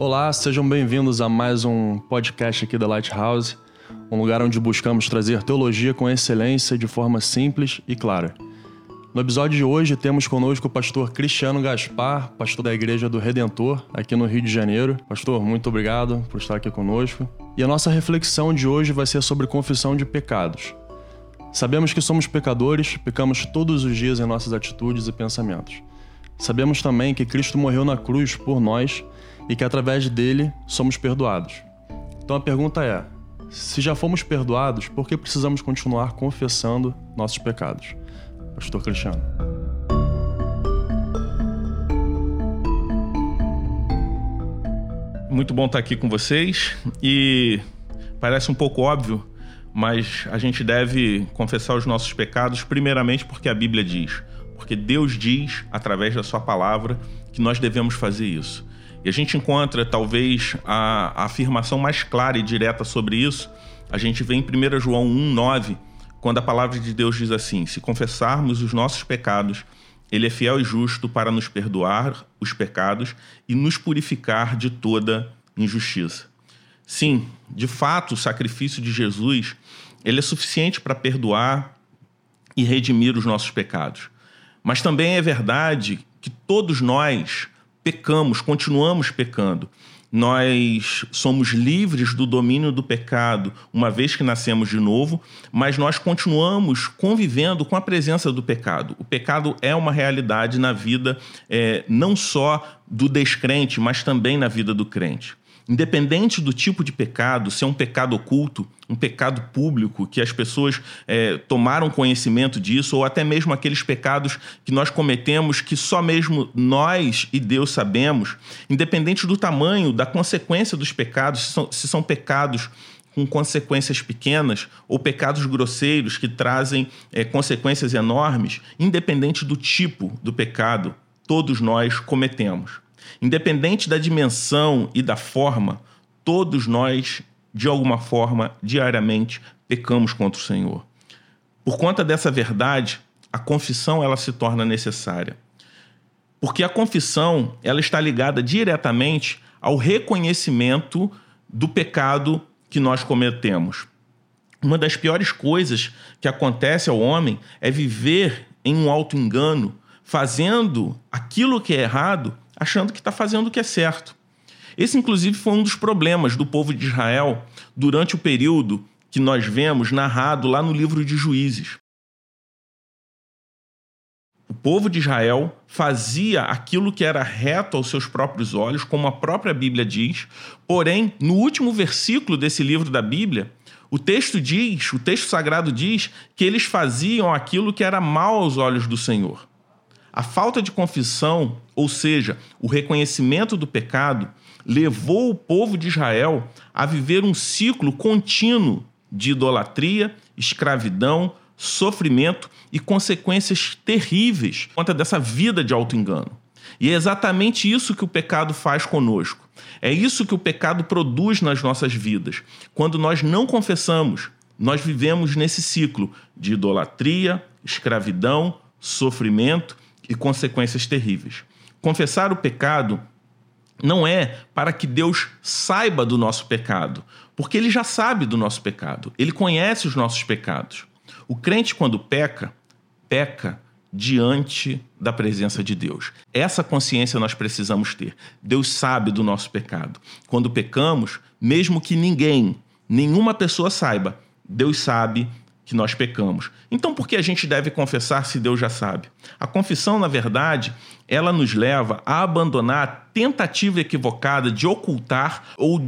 Olá, sejam bem-vindos a mais um podcast aqui da Lighthouse, um lugar onde buscamos trazer teologia com excelência de forma simples e clara. No episódio de hoje temos conosco o pastor Cristiano Gaspar, pastor da Igreja do Redentor, aqui no Rio de Janeiro. Pastor, muito obrigado por estar aqui conosco. E a nossa reflexão de hoje vai ser sobre confissão de pecados. Sabemos que somos pecadores, pecamos todos os dias em nossas atitudes e pensamentos. Sabemos também que Cristo morreu na cruz por nós e que através dele somos perdoados. Então a pergunta é: se já fomos perdoados, por que precisamos continuar confessando nossos pecados? Pastor Cristiano. Muito bom estar aqui com vocês e parece um pouco óbvio, mas a gente deve confessar os nossos pecados, primeiramente porque a Bíblia diz, porque Deus diz, através da Sua palavra, que nós devemos fazer isso. E a gente encontra, talvez, a, a afirmação mais clara e direta sobre isso. A gente vê em 1 João 1,9, quando a palavra de Deus diz assim: Se confessarmos os nossos pecados, Ele é fiel e justo para nos perdoar os pecados e nos purificar de toda injustiça. Sim, de fato, o sacrifício de Jesus ele é suficiente para perdoar e redimir os nossos pecados. Mas também é verdade que todos nós pecamos, continuamos pecando. Nós somos livres do domínio do pecado uma vez que nascemos de novo, mas nós continuamos convivendo com a presença do pecado. O pecado é uma realidade na vida é, não só do descrente, mas também na vida do crente. Independente do tipo de pecado, se é um pecado oculto, um pecado público, que as pessoas é, tomaram conhecimento disso, ou até mesmo aqueles pecados que nós cometemos que só mesmo nós e Deus sabemos, independente do tamanho, da consequência dos pecados, se são, se são pecados com consequências pequenas ou pecados grosseiros que trazem é, consequências enormes, independente do tipo do pecado, todos nós cometemos. Independente da dimensão e da forma, todos nós, de alguma forma, diariamente, pecamos contra o Senhor. Por conta dessa verdade, a confissão ela se torna necessária. Porque a confissão ela está ligada diretamente ao reconhecimento do pecado que nós cometemos. Uma das piores coisas que acontece ao homem é viver em um auto-engano, fazendo aquilo que é errado achando que está fazendo o que é certo. Esse, inclusive, foi um dos problemas do povo de Israel durante o período que nós vemos narrado lá no livro de Juízes. O povo de Israel fazia aquilo que era reto aos seus próprios olhos, como a própria Bíblia diz, porém, no último versículo desse livro da Bíblia, o texto diz, o texto sagrado diz, que eles faziam aquilo que era mal aos olhos do Senhor. A falta de confissão, ou seja, o reconhecimento do pecado, levou o povo de Israel a viver um ciclo contínuo de idolatria, escravidão, sofrimento e consequências terríveis por conta dessa vida de auto-engano. E é exatamente isso que o pecado faz conosco. É isso que o pecado produz nas nossas vidas. Quando nós não confessamos, nós vivemos nesse ciclo de idolatria, escravidão, sofrimento e consequências terríveis. Confessar o pecado não é para que Deus saiba do nosso pecado, porque ele já sabe do nosso pecado, ele conhece os nossos pecados. O crente, quando peca, peca diante da presença de Deus. Essa consciência nós precisamos ter. Deus sabe do nosso pecado. Quando pecamos, mesmo que ninguém, nenhuma pessoa saiba, Deus sabe que nós pecamos. Então, por que a gente deve confessar se Deus já sabe? A confissão, na verdade, ela nos leva a abandonar a tentativa equivocada de ocultar ou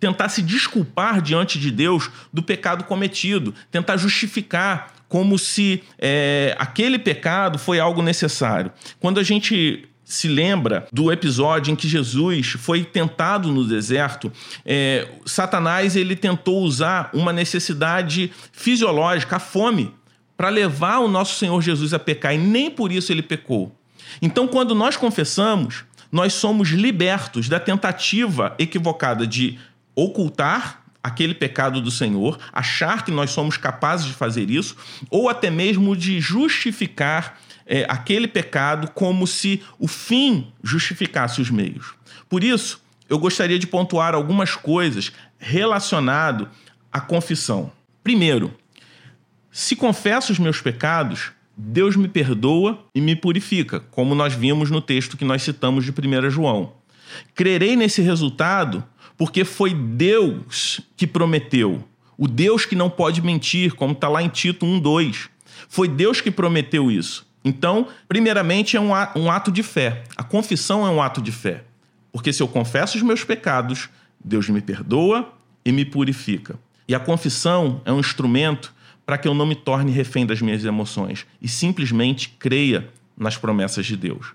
tentar se desculpar diante de Deus do pecado cometido, tentar justificar como se é, aquele pecado foi algo necessário. Quando a gente se lembra do episódio em que Jesus foi tentado no deserto, é, Satanás ele tentou usar uma necessidade fisiológica, a fome, para levar o nosso Senhor Jesus a pecar, e nem por isso ele pecou. Então, quando nós confessamos, nós somos libertos da tentativa equivocada de ocultar aquele pecado do Senhor, achar que nós somos capazes de fazer isso, ou até mesmo de justificar é, aquele pecado como se o fim justificasse os meios. Por isso, eu gostaria de pontuar algumas coisas relacionado à confissão. Primeiro, se confesso os meus pecados, Deus me perdoa e me purifica, como nós vimos no texto que nós citamos de 1 João. Crerei nesse resultado porque foi Deus que prometeu. O Deus que não pode mentir, como está lá em Tito 1,2. Foi Deus que prometeu isso. Então, primeiramente, é um ato de fé. A confissão é um ato de fé. Porque se eu confesso os meus pecados, Deus me perdoa e me purifica. E a confissão é um instrumento para que eu não me torne refém das minhas emoções e simplesmente creia nas promessas de Deus.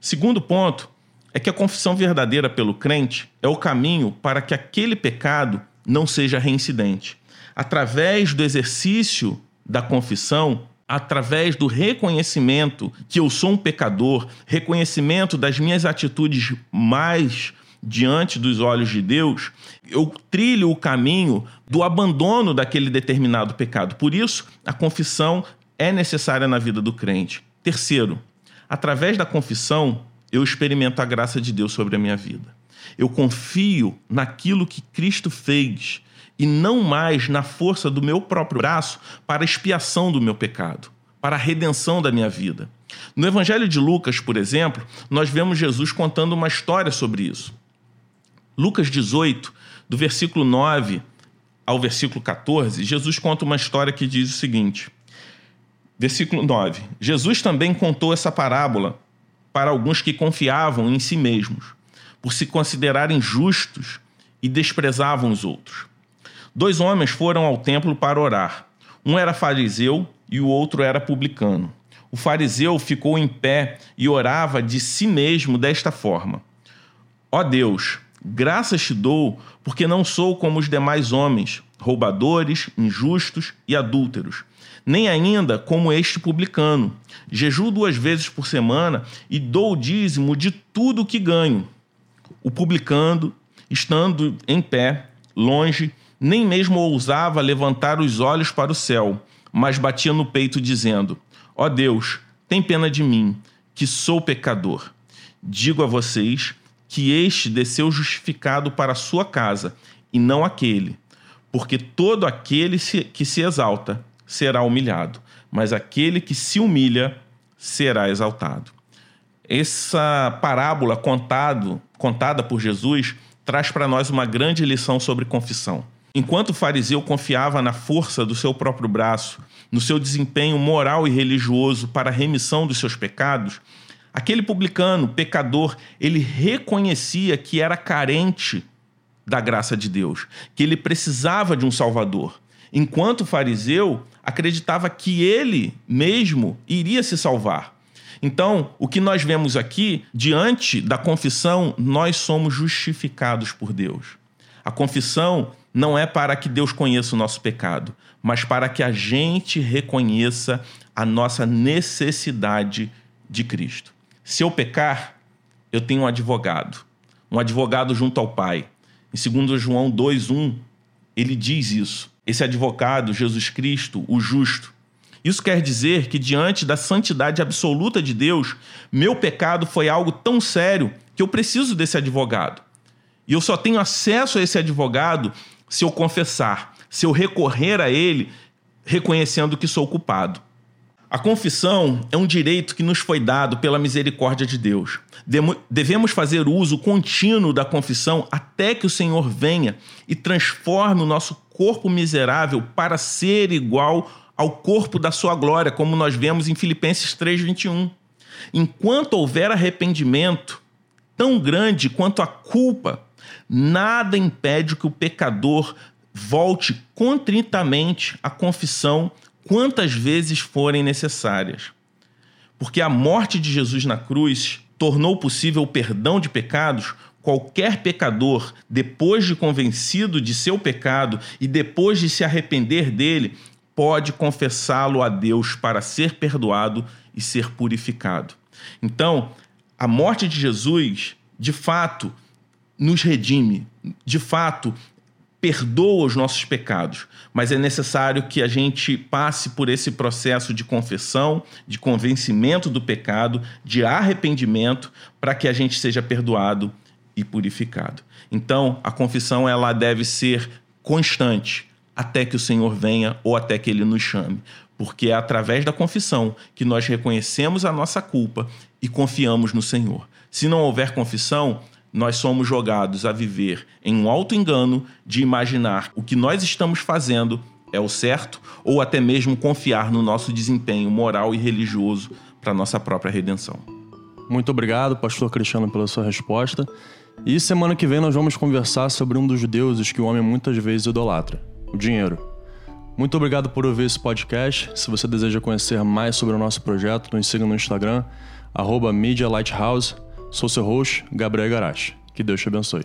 Segundo ponto é que a confissão verdadeira pelo crente é o caminho para que aquele pecado não seja reincidente. Através do exercício da confissão, através do reconhecimento que eu sou um pecador, reconhecimento das minhas atitudes mais diante dos olhos de Deus, eu trilho o caminho do abandono daquele determinado pecado. Por isso, a confissão é necessária na vida do crente. Terceiro, através da confissão, eu experimento a graça de Deus sobre a minha vida. Eu confio naquilo que Cristo fez e não mais na força do meu próprio braço para expiação do meu pecado, para a redenção da minha vida. No Evangelho de Lucas, por exemplo, nós vemos Jesus contando uma história sobre isso. Lucas 18, do versículo 9 ao versículo 14, Jesus conta uma história que diz o seguinte: Versículo 9: Jesus também contou essa parábola para alguns que confiavam em si mesmos, por se considerarem justos e desprezavam os outros. Dois homens foram ao templo para orar. Um era fariseu e o outro era publicano. O fariseu ficou em pé e orava de si mesmo desta forma: Ó Deus, graças te dou, porque não sou como os demais homens, roubadores, injustos e adúlteros, nem ainda como este publicano. Jejuo duas vezes por semana e dou o dízimo de tudo o que ganho. O publicano, estando em pé, longe, nem mesmo ousava levantar os olhos para o céu, mas batia no peito, dizendo: Ó oh Deus, tem pena de mim, que sou pecador. Digo a vocês que este desceu justificado para a sua casa, e não aquele, porque todo aquele que se exalta será humilhado, mas aquele que se humilha será exaltado. Essa parábola contado, contada por Jesus traz para nós uma grande lição sobre confissão. Enquanto o fariseu confiava na força do seu próprio braço, no seu desempenho moral e religioso para a remissão dos seus pecados, aquele publicano, pecador, ele reconhecia que era carente da graça de Deus, que ele precisava de um Salvador. Enquanto o fariseu acreditava que ele mesmo iria se salvar. Então, o que nós vemos aqui, diante da confissão, nós somos justificados por Deus. A confissão não é para que Deus conheça o nosso pecado, mas para que a gente reconheça a nossa necessidade de Cristo. Se eu pecar, eu tenho um advogado, um advogado junto ao Pai. Em 2 João 2:1, ele diz isso. Esse advogado, Jesus Cristo, o justo. Isso quer dizer que diante da santidade absoluta de Deus, meu pecado foi algo tão sério que eu preciso desse advogado. E eu só tenho acesso a esse advogado se eu confessar, se eu recorrer a ele reconhecendo que sou culpado. A confissão é um direito que nos foi dado pela misericórdia de Deus. Devemos fazer uso contínuo da confissão até que o Senhor venha e transforme o nosso corpo miserável para ser igual ao corpo da sua glória, como nós vemos em Filipenses 3:21. Enquanto houver arrependimento tão grande quanto a culpa nada impede que o pecador volte contritamente à confissão quantas vezes forem necessárias. Porque a morte de Jesus na cruz tornou possível o perdão de pecados, qualquer pecador, depois de convencido de seu pecado e depois de se arrepender dele, pode confessá-lo a Deus para ser perdoado e ser purificado. Então, a morte de Jesus, de fato, nos redime, de fato, perdoa os nossos pecados, mas é necessário que a gente passe por esse processo de confissão, de convencimento do pecado, de arrependimento, para que a gente seja perdoado e purificado. Então, a confissão ela deve ser constante até que o Senhor venha ou até que ele nos chame, porque é através da confissão que nós reconhecemos a nossa culpa e confiamos no Senhor. Se não houver confissão, nós somos jogados a viver em um alto engano de imaginar o que nós estamos fazendo é o certo ou até mesmo confiar no nosso desempenho moral e religioso para nossa própria redenção. Muito obrigado, pastor Cristiano, pela sua resposta. E semana que vem nós vamos conversar sobre um dos deuses que o homem muitas vezes idolatra, o dinheiro. Muito obrigado por ouvir esse podcast. Se você deseja conhecer mais sobre o nosso projeto, nos siga no Instagram, arroba Media Lighthouse. Sou seu host, Gabriel Garache. Que Deus te abençoe.